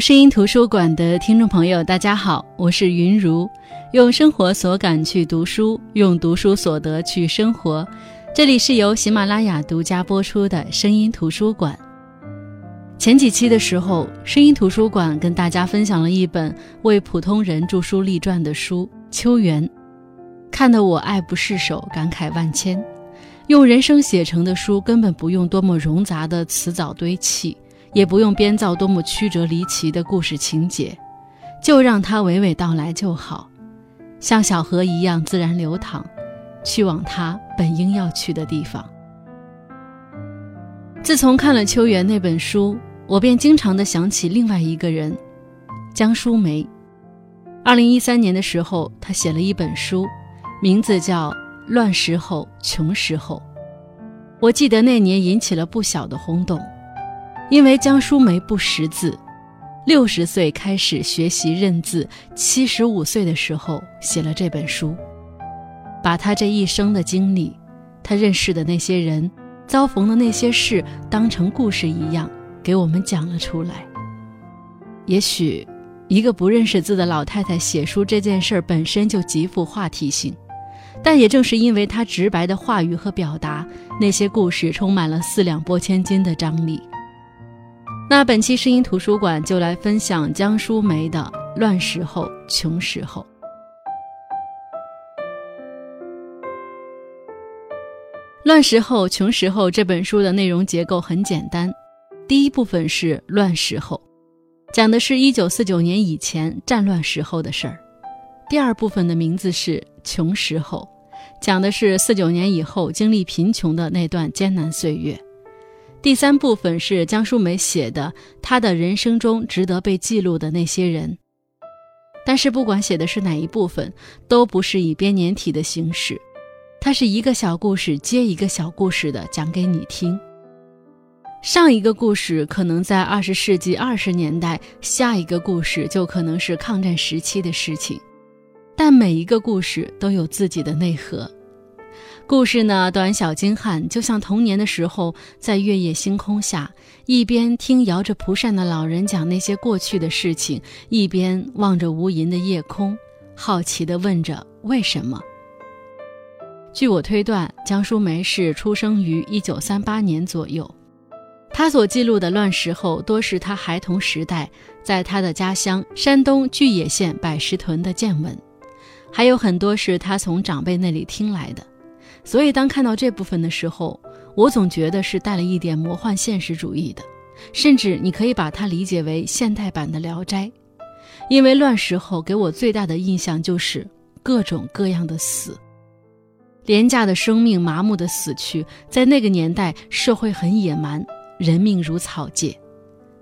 声音图书馆的听众朋友，大家好，我是云如，用生活所感去读书，用读书所得去生活。这里是由喜马拉雅独家播出的声音图书馆。前几期的时候，声音图书馆跟大家分享了一本为普通人著书立传的书《秋园》，看得我爱不释手，感慨万千。用人生写成的书，根本不用多么冗杂的词藻堆砌。也不用编造多么曲折离奇的故事情节，就让它娓娓道来就好，像小河一样自然流淌，去往它本应要去的地方。自从看了《秋园》那本书，我便经常的想起另外一个人，江淑梅。二零一三年的时候，她写了一本书，名字叫《乱时候穷时候》，我记得那年引起了不小的轰动。因为江淑梅不识字，六十岁开始学习认字，七十五岁的时候写了这本书，把她这一生的经历，她认识的那些人，遭逢的那些事，当成故事一样给我们讲了出来。也许，一个不认识字的老太太写书这件事本身就极富话题性，但也正是因为她直白的话语和表达，那些故事充满了四两拨千斤的张力。那本期声音图书馆就来分享江淑梅的《乱时候穷时候》。《乱时候穷时候》这本书的内容结构很简单，第一部分是乱时候，讲的是一九四九年以前战乱时候的事儿；第二部分的名字是穷时候，讲的是四九年以后经历贫穷的那段艰难岁月。第三部分是江淑梅写的，她的人生中值得被记录的那些人。但是不管写的是哪一部分，都不是以编年体的形式，它是一个小故事接一个小故事的讲给你听。上一个故事可能在二十世纪二十年代，下一个故事就可能是抗战时期的事情，但每一个故事都有自己的内核。故事呢，短小精悍，就像童年的时候，在月夜星空下，一边听摇着蒲扇的老人讲那些过去的事情，一边望着无垠的夜空，好奇地问着为什么。据我推断，江淑梅是出生于一九三八年左右，她所记录的乱时候，多是她孩童时代在她的家乡山东巨野县百石屯的见闻，还有很多是她从长辈那里听来的。所以，当看到这部分的时候，我总觉得是带了一点魔幻现实主义的，甚至你可以把它理解为现代版的《聊斋》。因为乱时候给我最大的印象就是各种各样的死，廉价的生命麻木的死去。在那个年代，社会很野蛮，人命如草芥，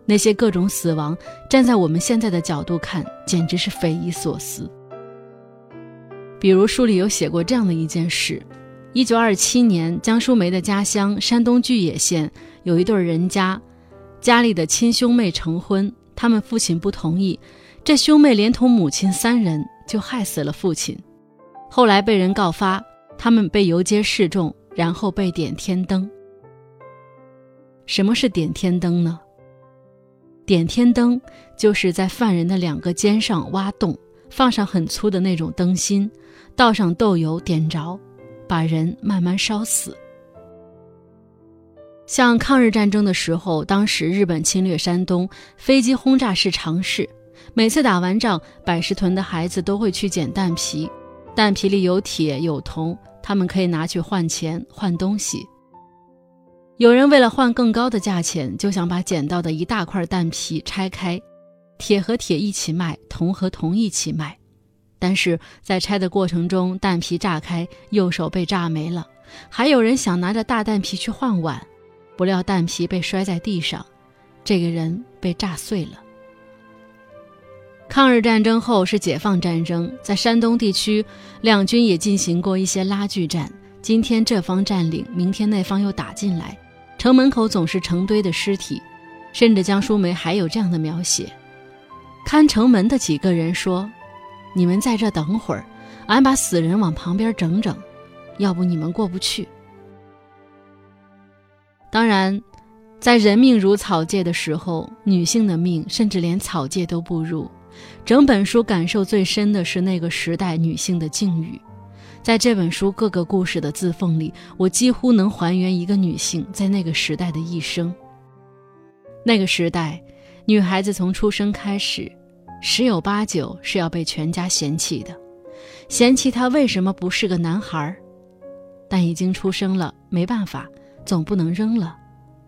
那些各种死亡，站在我们现在的角度看，简直是匪夷所思。比如书里有写过这样的一件事。一九二七年，江淑梅的家乡山东巨野县有一对人家，家里的亲兄妹成婚，他们父亲不同意，这兄妹连同母亲三人就害死了父亲。后来被人告发，他们被游街示众，然后被点天灯。什么是点天灯呢？点天灯就是在犯人的两个肩上挖洞，放上很粗的那种灯芯，倒上豆油，点着。把人慢慢烧死。像抗日战争的时候，当时日本侵略山东，飞机轰炸是常事。每次打完仗，百石屯的孩子都会去捡蛋皮，蛋皮里有铁有铜，他们可以拿去换钱换东西。有人为了换更高的价钱，就想把捡到的一大块蛋皮拆开，铁和铁一起卖，铜和铜一起卖。但是在拆的过程中，蛋皮炸开，右手被炸没了。还有人想拿着大蛋皮去换碗，不料蛋皮被摔在地上，这个人被炸碎了。抗日战争后是解放战争，在山东地区，两军也进行过一些拉锯战。今天这方占领，明天那方又打进来，城门口总是成堆的尸体，甚至江淑梅还有这样的描写：看城门的几个人说。你们在这等会儿，俺把死人往旁边整整，要不你们过不去。当然，在人命如草芥的时候，女性的命甚至连草芥都不如。整本书感受最深的是那个时代女性的境遇。在这本书各个故事的字缝里，我几乎能还原一个女性在那个时代的一生。那个时代，女孩子从出生开始，十有八九是要被全家嫌弃的，嫌弃他为什么不是个男孩。但已经出生了，没办法，总不能扔了，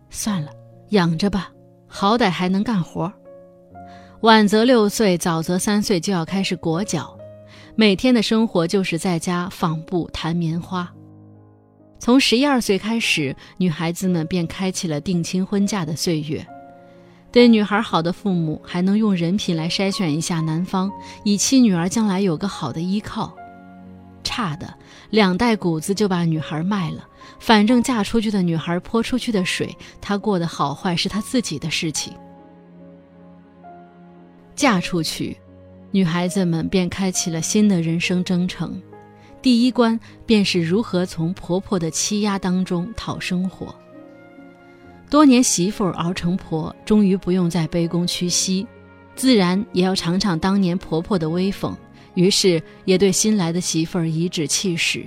算了，养着吧，好歹还能干活。晚则六岁，早则三岁就要开始裹脚。每天的生活就是在家纺布、弹棉花。从十一二岁开始，女孩子们便开启了定亲婚嫁的岁月。对女孩好的父母，还能用人品来筛选一下男方，以期女儿将来有个好的依靠。差的，两袋谷子就把女孩卖了。反正嫁出去的女孩泼出去的水，她过得好坏是她自己的事情。嫁出去。女孩子们便开启了新的人生征程，第一关便是如何从婆婆的欺压当中讨生活。多年媳妇熬成婆，终于不用再卑躬屈膝，自然也要尝尝当年婆婆的威风。于是也对新来的媳妇儿颐指气使。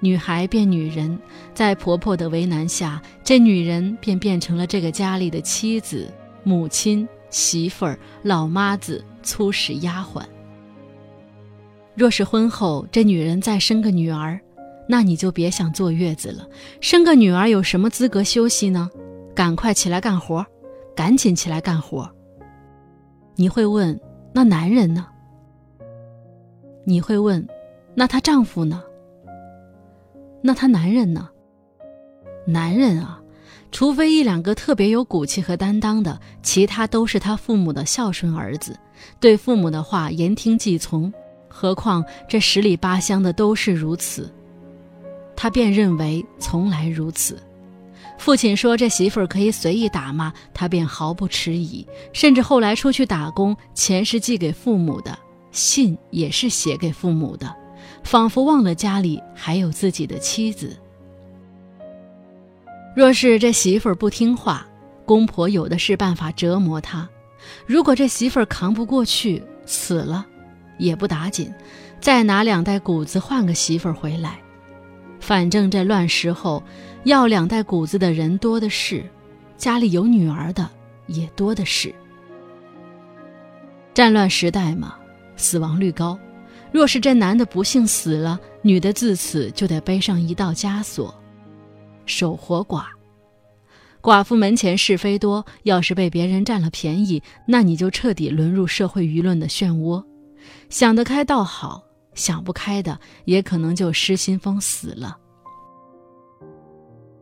女孩变女人，在婆婆的为难下，这女人便变成了这个家里的妻子、母亲。媳妇儿、老妈子、粗使丫鬟。若是婚后这女人再生个女儿，那你就别想坐月子了。生个女儿有什么资格休息呢？赶快起来干活，赶紧起来干活。你会问，那男人呢？你会问，那她丈夫呢？那她男人呢？男人啊！除非一两个特别有骨气和担当的，其他都是他父母的孝顺儿子，对父母的话言听计从。何况这十里八乡的都是如此，他便认为从来如此。父亲说这媳妇儿可以随意打骂，他便毫不迟疑。甚至后来出去打工，钱是寄给父母的，信也是写给父母的，仿佛忘了家里还有自己的妻子。若是这媳妇儿不听话，公婆有的是办法折磨她。如果这媳妇儿扛不过去，死了，也不打紧，再拿两袋谷子换个媳妇儿回来。反正这乱时候，要两袋谷子的人多的是，家里有女儿的也多的是。战乱时代嘛，死亡率高。若是这男的不幸死了，女的自此就得背上一道枷锁。守活寡，寡妇门前是非多。要是被别人占了便宜，那你就彻底沦入社会舆论的漩涡。想得开倒好，想不开的也可能就失心疯死了。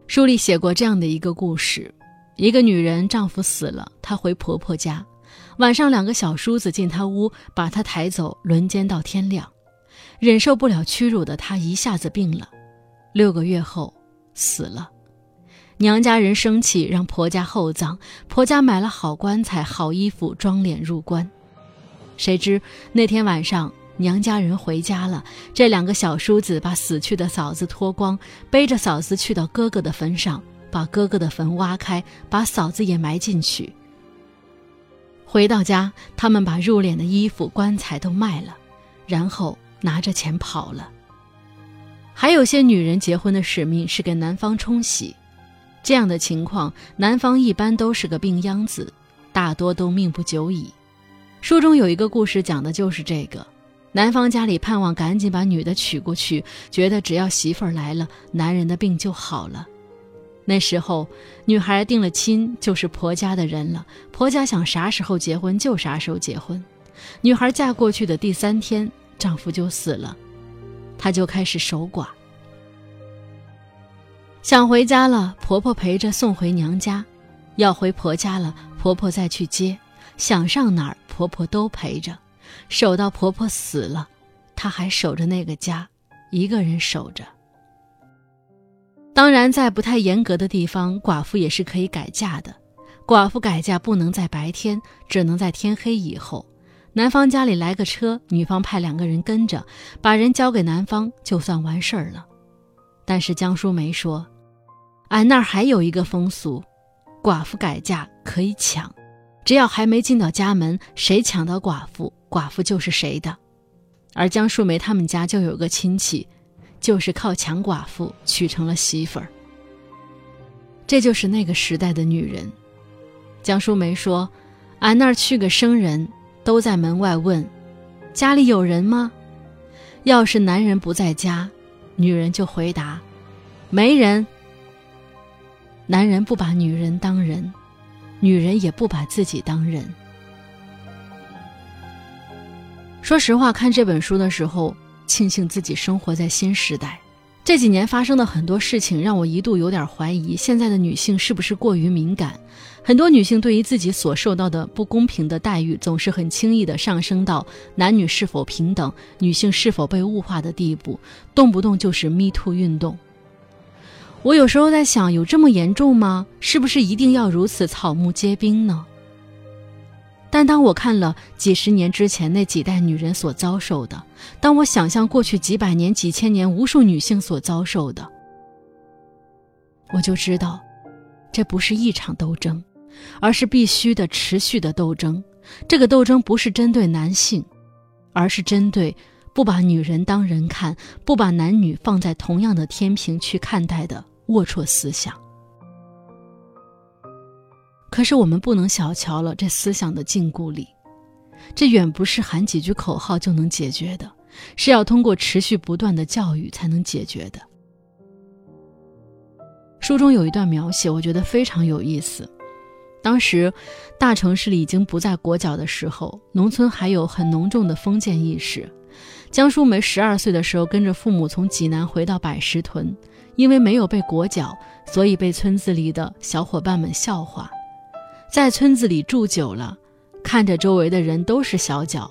书里写过这样的一个故事：一个女人丈夫死了，她回婆婆家，晚上两个小叔子进她屋，把她抬走，轮奸到天亮。忍受不了屈辱的她一下子病了，六个月后。死了，娘家人生气，让婆家厚葬。婆家买了好棺材、好衣服，装脸入棺。谁知那天晚上，娘家人回家了，这两个小叔子把死去的嫂子脱光，背着嫂子去到哥哥的坟上，把哥哥的坟挖开，把嫂子也埋进去。回到家，他们把入殓的衣服、棺材都卖了，然后拿着钱跑了。还有些女人结婚的使命是给男方冲喜，这样的情况，男方一般都是个病秧子，大多都命不久矣。书中有一个故事讲的就是这个：男方家里盼望赶紧把女的娶过去，觉得只要媳妇儿来了，男人的病就好了。那时候，女孩定了亲就是婆家的人了，婆家想啥时候结婚就啥时候结婚。女孩嫁过去的第三天，丈夫就死了。她就开始守寡，想回家了，婆婆陪着送回娘家；要回婆家了，婆婆再去接。想上哪儿，婆婆都陪着，守到婆婆死了，她还守着那个家，一个人守着。当然，在不太严格的地方，寡妇也是可以改嫁的。寡妇改嫁不能在白天，只能在天黑以后。男方家里来个车，女方派两个人跟着，把人交给男方，就算完事儿了。但是江淑梅说：“俺那儿还有一个风俗，寡妇改嫁可以抢，只要还没进到家门，谁抢到寡妇，寡妇就是谁的。而江淑梅他们家就有个亲戚，就是靠抢寡妇娶成了媳妇儿。这就是那个时代的女人。江淑梅说：“俺那儿去个生人，都在门外问，家里有人吗？要是男人不在家，女人就回答，没人。男人不把女人当人，女人也不把自己当人。”说实话，看这本书的时候，庆幸自己生活在新时代。这几年发生的很多事情，让我一度有点怀疑现在的女性是不是过于敏感。很多女性对于自己所受到的不公平的待遇，总是很轻易地上升到男女是否平等、女性是否被物化的地步，动不动就是 “me too” 运动。我有时候在想，有这么严重吗？是不是一定要如此草木皆兵呢？但当我看了几十年之前那几代女人所遭受的，当我想象过去几百年、几千年无数女性所遭受的，我就知道，这不是一场斗争，而是必须的、持续的斗争。这个斗争不是针对男性，而是针对不把女人当人看、不把男女放在同样的天平去看待的龌龊思想。可是我们不能小瞧了这思想的禁锢力，这远不是喊几句口号就能解决的，是要通过持续不断的教育才能解决的。书中有一段描写，我觉得非常有意思。当时，大城市里已经不再裹脚的时候，农村还有很浓重的封建意识。江淑梅十二岁的时候，跟着父母从济南回到百石屯，因为没有被裹脚，所以被村子里的小伙伴们笑话。在村子里住久了，看着周围的人都是小脚，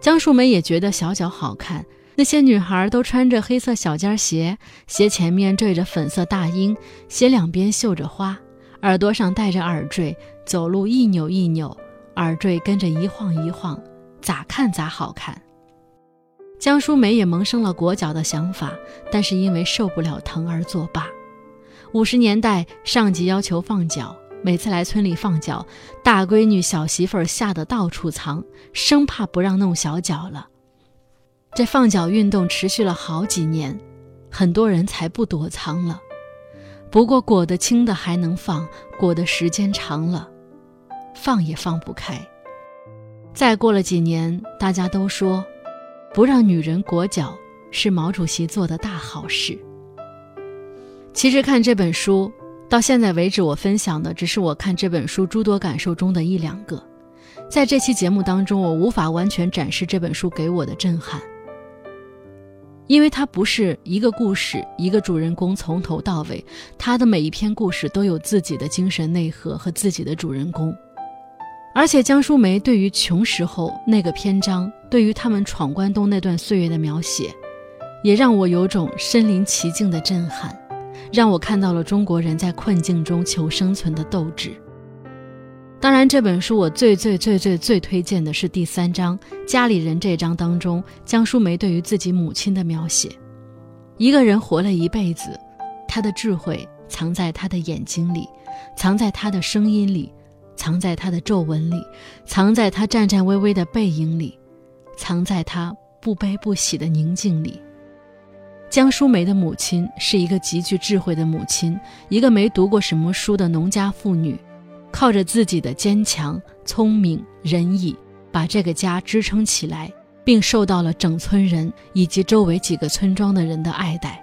江淑梅也觉得小脚好看。那些女孩都穿着黑色小尖鞋，鞋前面缀着粉色大缨，鞋两边绣着花，耳朵上戴着耳坠，走路一扭一扭，耳坠跟着一晃一晃，咋看咋好看。江淑梅也萌生了裹脚的想法，但是因为受不了疼而作罢。五十年代，上级要求放脚。每次来村里放脚，大闺女、小媳妇儿吓得到处藏，生怕不让弄小脚了。这放脚运动持续了好几年，很多人才不躲藏了。不过裹得轻的还能放，裹得时间长了，放也放不开。再过了几年，大家都说，不让女人裹脚是毛主席做的大好事。其实看这本书。到现在为止，我分享的只是我看这本书诸多感受中的一两个。在这期节目当中，我无法完全展示这本书给我的震撼，因为它不是一个故事，一个主人公从头到尾，他的每一篇故事都有自己的精神内核和自己的主人公。而且江淑梅对于穷时候那个篇章，对于他们闯关东那段岁月的描写，也让我有种身临其境的震撼。让我看到了中国人在困境中求生存的斗志。当然，这本书我最最最最最推荐的是第三章《家里人》这章当中江淑梅对于自己母亲的描写。一个人活了一辈子，他的智慧藏在他的眼睛里，藏在他的声音里，藏在他的皱纹里，藏在他颤颤巍巍的背影里，藏在他不悲不喜的宁静里。江淑梅的母亲是一个极具智慧的母亲，一个没读过什么书的农家妇女，靠着自己的坚强、聪明、仁义，把这个家支撑起来，并受到了整村人以及周围几个村庄的人的爱戴。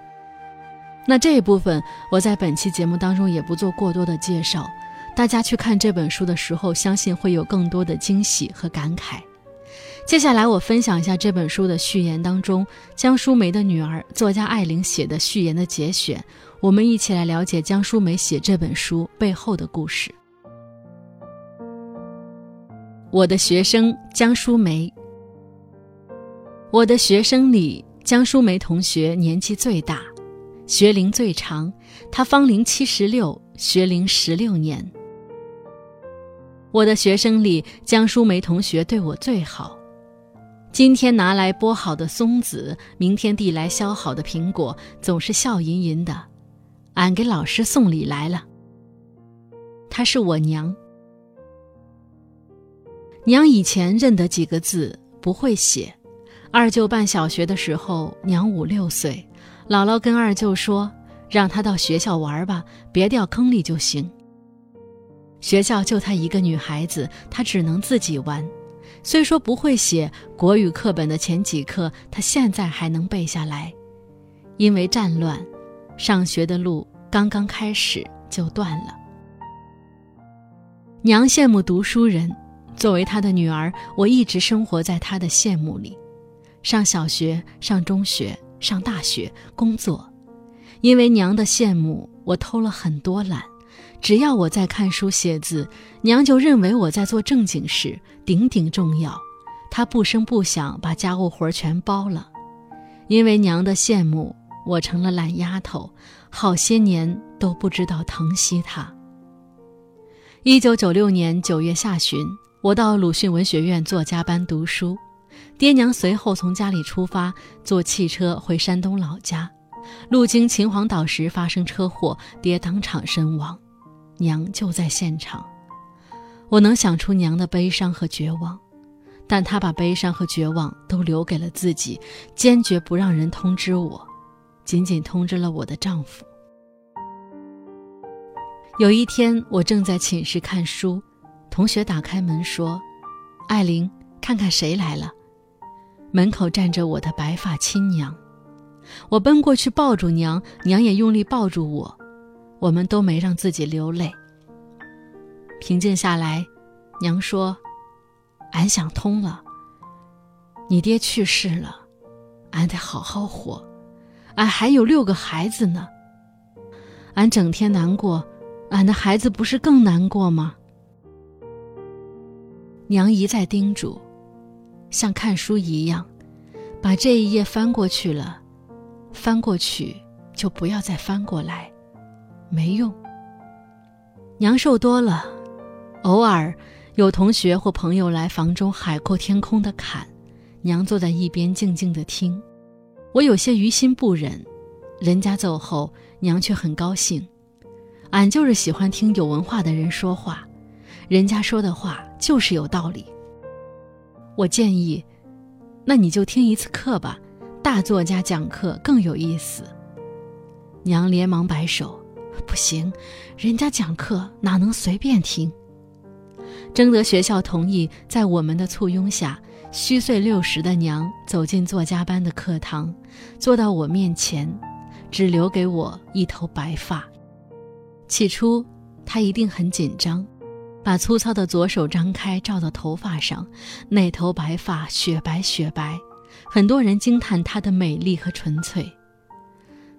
那这一部分我在本期节目当中也不做过多的介绍，大家去看这本书的时候，相信会有更多的惊喜和感慨。接下来我分享一下这本书的序言当中江淑梅的女儿作家艾玲写的序言的节选，我们一起来了解江淑梅写这本书背后的故事。我的学生江淑梅，我的学生里江淑梅同学年纪最大，学龄最长，她芳龄七十六，学龄十六年。我的学生里江淑梅同学对我最好。今天拿来剥好的松子，明天递来削好的苹果，总是笑吟吟的。俺给老师送礼来了。她是我娘。娘以前认得几个字，不会写。二舅办小学的时候，娘五六岁，姥姥跟二舅说，让她到学校玩吧，别掉坑里就行。学校就她一个女孩子，她只能自己玩。虽说不会写国语课本的前几课，她现在还能背下来。因为战乱，上学的路刚刚开始就断了。娘羡慕读书人，作为她的女儿，我一直生活在她的羡慕里。上小学，上中学，上大学，工作，因为娘的羡慕，我偷了很多懒。只要我在看书写字，娘就认为我在做正经事，顶顶重要。她不声不响把家务活全包了。因为娘的羡慕，我成了懒丫头，好些年都不知道疼惜她。一九九六年九月下旬，我到鲁迅文学院作家班读书。爹娘随后从家里出发，坐汽车回山东老家。路经秦皇岛时发生车祸，爹当场身亡，娘就在现场。我能想出娘的悲伤和绝望，但她把悲伤和绝望都留给了自己，坚决不让人通知我，仅仅通知了我的丈夫。有一天，我正在寝室看书，同学打开门说：“艾琳，看看谁来了。”门口站着我的白发亲娘，我奔过去抱住娘，娘也用力抱住我，我们都没让自己流泪。平静下来，娘说：“俺想通了，你爹去世了，俺得好好活，俺还有六个孩子呢。俺整天难过，俺的孩子不是更难过吗？”娘一再叮嘱。像看书一样，把这一页翻过去了，翻过去就不要再翻过来，没用。娘瘦多了，偶尔有同学或朋友来房中海阔天空的侃，娘坐在一边静静的听。我有些于心不忍，人家走后，娘却很高兴。俺就是喜欢听有文化的人说话，人家说的话就是有道理。我建议，那你就听一次课吧，大作家讲课更有意思。娘连忙摆手，不行，人家讲课哪能随便听？征得学校同意，在我们的簇拥下，虚岁六十的娘走进作家班的课堂，坐到我面前，只留给我一头白发。起初，她一定很紧张。把粗糙的左手张开，照到头发上，那头白发雪白雪白，很多人惊叹她的美丽和纯粹。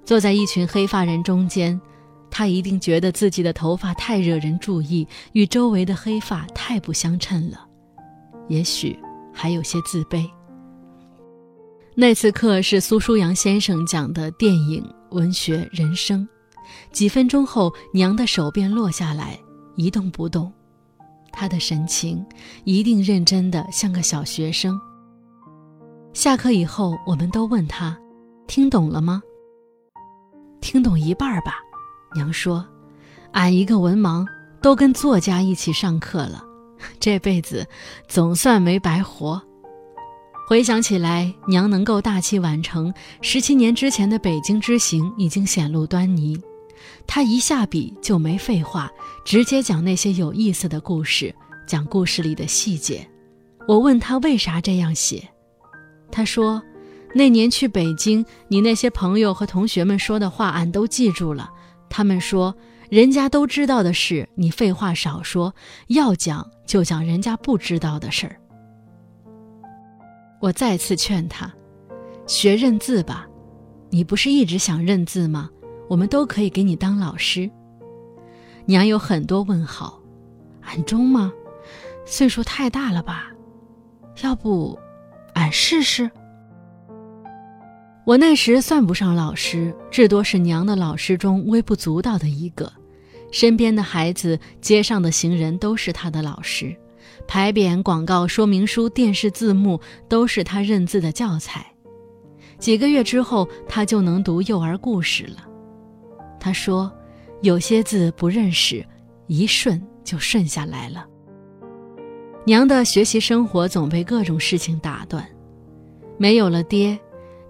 坐在一群黑发人中间，他一定觉得自己的头发太惹人注意，与周围的黑发太不相称了，也许还有些自卑。那次课是苏书阳先生讲的电影、文学、人生，几分钟后，娘的手便落下来，一动不动。他的神情一定认真的像个小学生。下课以后，我们都问他：“听懂了吗？”“听懂一半吧。”娘说：“俺一个文盲，都跟作家一起上课了，这辈子总算没白活。”回想起来，娘能够大器晚成，十七年之前的北京之行已经显露端倪。他一下笔就没废话，直接讲那些有意思的故事，讲故事里的细节。我问他为啥这样写，他说：“那年去北京，你那些朋友和同学们说的话，俺都记住了。他们说，人家都知道的事，你废话少说，要讲就讲人家不知道的事儿。”我再次劝他，学认字吧，你不是一直想认字吗？我们都可以给你当老师。娘有很多问号，俺中吗？岁数太大了吧？要不，俺试试。我那时算不上老师，至多是娘的老师中微不足道的一个。身边的孩子、街上的行人都是他的老师，牌匾、广告、说明书、电视字幕都是他认字的教材。几个月之后，他就能读幼儿故事了。他说：“有些字不认识，一顺就顺下来了。娘的学习生活总被各种事情打断，没有了爹，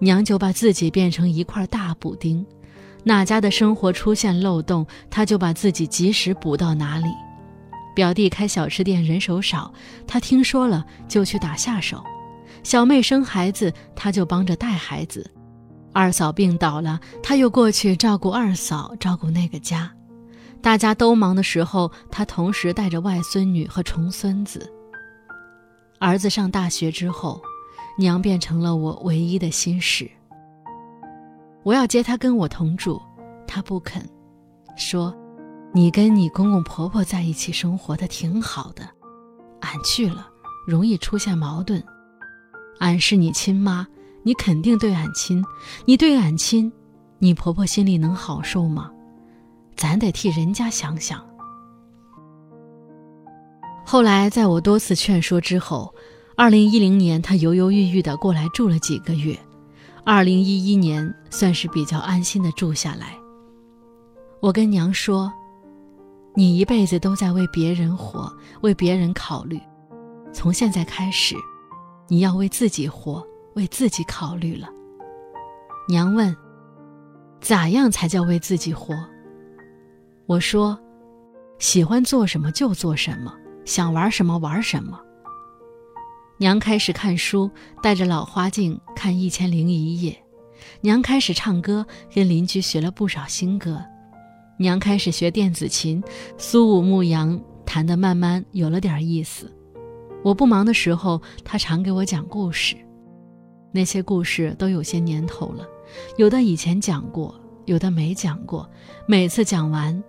娘就把自己变成一块大补丁，哪家的生活出现漏洞，她就把自己及时补到哪里。表弟开小吃店人手少，她听说了就去打下手；小妹生孩子，她就帮着带孩子；二嫂病倒了，她又过去照顾二嫂，照顾那个家。大家都忙的时候，她同时带着外孙女和重孙子。儿子上大学之后，娘变成了我唯一的心事。我要接她跟我同住，她不肯，说：“你跟你公公婆婆在一起生活的挺好的，俺去了容易出现矛盾。俺是你亲妈，你肯定对俺亲，你对俺亲，你婆婆心里能好受吗？咱得替人家想想。”后来，在我多次劝说之后，二零一零年他犹犹豫豫的过来住了几个月，二零一一年算是比较安心的住下来。我跟娘说：“你一辈子都在为别人活，为别人考虑，从现在开始，你要为自己活，为自己考虑了。”娘问：“咋样才叫为自己活？”我说：“喜欢做什么就做什么。”想玩什么玩什么。娘开始看书，带着老花镜看《一千零一夜》。娘开始唱歌，跟邻居学了不少新歌。娘开始学电子琴，苏武牧羊弹得慢慢有了点意思。我不忙的时候，她常给我讲故事。那些故事都有些年头了，有的以前讲过，有的没讲过。每次讲完，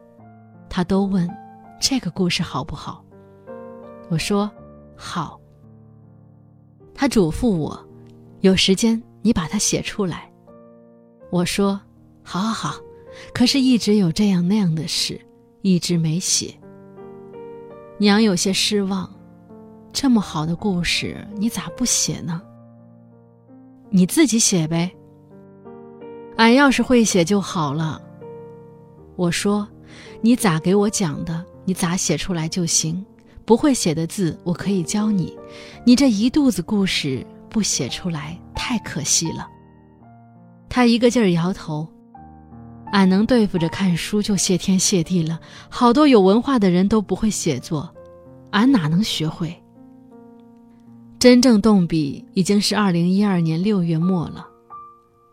她都问：“这个故事好不好？”我说：“好。”他嘱咐我：“有时间你把它写出来。”我说：“好，好，好。”可是，一直有这样那样的事，一直没写。娘有些失望：“这么好的故事，你咋不写呢？你自己写呗。俺要是会写就好了。”我说：“你咋给我讲的，你咋写出来就行。”不会写的字，我可以教你。你这一肚子故事不写出来，太可惜了。他一个劲儿摇头。俺能对付着看书就谢天谢地了。好多有文化的人都不会写作，俺哪能学会？真正动笔已经是二零一二年六月末了。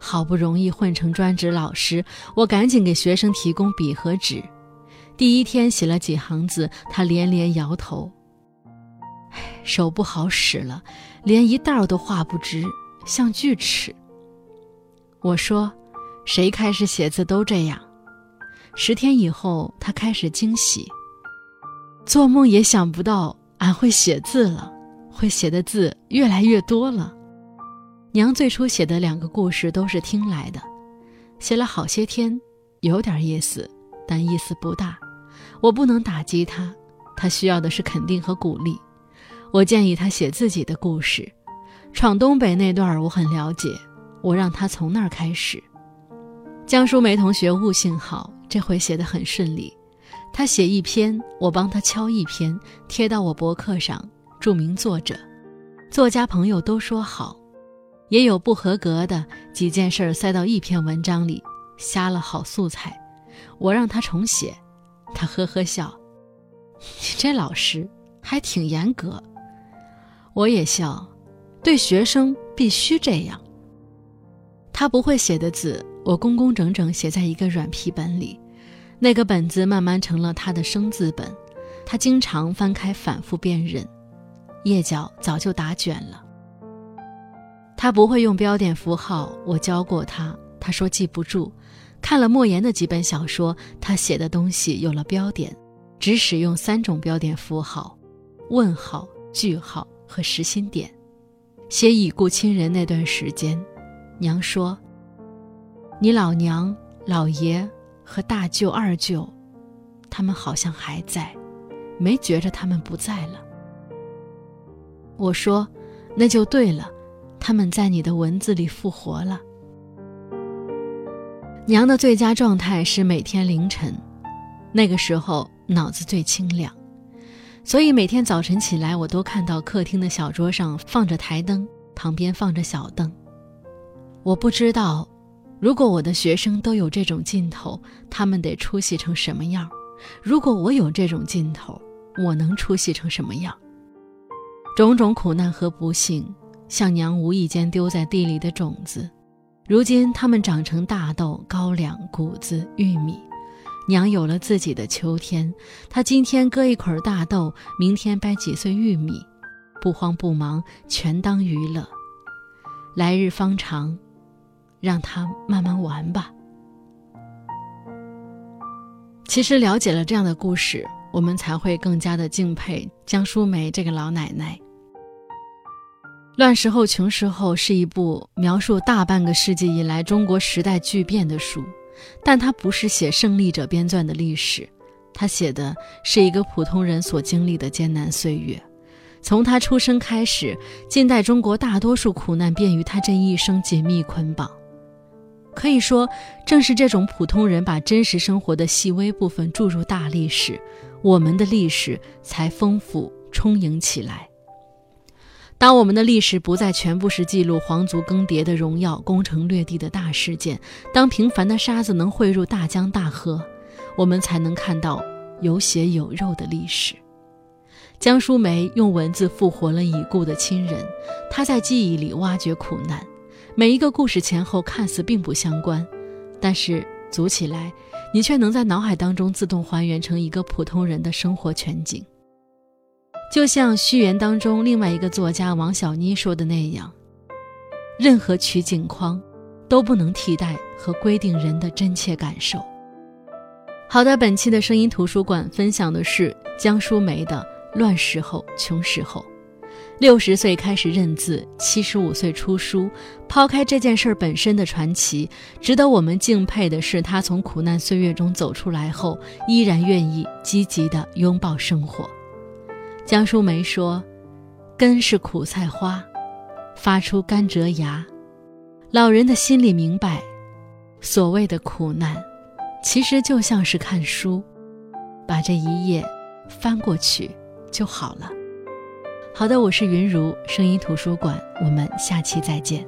好不容易混成专职老师，我赶紧给学生提供笔和纸。第一天写了几行字，他连连摇头。手不好使了，连一道都画不直，像锯齿。我说：“谁开始写字都这样。”十天以后，他开始惊喜，做梦也想不到俺会写字了，会写的字越来越多了。娘最初写的两个故事都是听来的，写了好些天，有点意思，但意思不大。我不能打击他，他需要的是肯定和鼓励。我建议他写自己的故事，闯东北那段我很了解，我让他从那儿开始。江淑梅同学悟性好，这回写得很顺利。他写一篇，我帮他敲一篇，贴到我博客上，注明作者。作家朋友都说好，也有不合格的，几件事塞到一篇文章里，瞎了好素材。我让他重写。他呵呵笑，你这老师还挺严格。我也笑，对学生必须这样。他不会写的字，我工工整整写在一个软皮本里，那个本子慢慢成了他的生字本，他经常翻开反复辨认，页角早就打卷了。他不会用标点符号，我教过他，他说记不住。看了莫言的几本小说，他写的东西有了标点，只使用三种标点符号：问号、句号和实心点。写已故亲人那段时间，娘说：“你老娘、老爷和大舅、二舅，他们好像还在，没觉着他们不在了。”我说：“那就对了，他们在你的文字里复活了。”娘的最佳状态是每天凌晨，那个时候脑子最清亮。所以每天早晨起来，我都看到客厅的小桌上放着台灯，旁边放着小凳。我不知道，如果我的学生都有这种劲头，他们得出息成什么样；如果我有这种劲头，我能出息成什么样？种种苦难和不幸，像娘无意间丢在地里的种子，如今它们长成大豆、高粱、谷子、玉米。娘有了自己的秋天，她今天割一捆大豆，明天掰几穗玉米，不慌不忙，全当娱乐。来日方长，让她慢慢玩吧。其实了解了这样的故事，我们才会更加的敬佩江淑梅这个老奶奶。乱世后穷时候是一部描述大半个世纪以来中国时代巨变的书。但它不是写胜利者编撰的历史，他写的是一个普通人所经历的艰难岁月。从他出生开始，近代中国大多数苦难便与他这一生紧密捆绑。可以说，正是这种普通人把真实生活的细微部分注入大历史，我们的历史才丰富充盈起来。当我们的历史不再全部是记录皇族更迭的荣耀、攻城略地的大事件，当平凡的沙子能汇入大江大河，我们才能看到有血有肉的历史。江淑梅用文字复活了已故的亲人，她在记忆里挖掘苦难，每一个故事前后看似并不相关，但是组起来，你却能在脑海当中自动还原成一个普通人的生活全景。就像序言当中另外一个作家王小妮说的那样，任何取景框都不能替代和规定人的真切感受。好的，本期的声音图书馆分享的是江淑梅的《乱世后穷时候》，六十岁开始认字，七十五岁出书。抛开这件事本身的传奇，值得我们敬佩的是她从苦难岁月中走出来后，依然愿意积极地拥抱生活。江淑梅说：“根是苦菜花，发出甘蔗芽。老人的心里明白，所谓的苦难，其实就像是看书，把这一页翻过去就好了。”好的，我是云如声音图书馆，我们下期再见。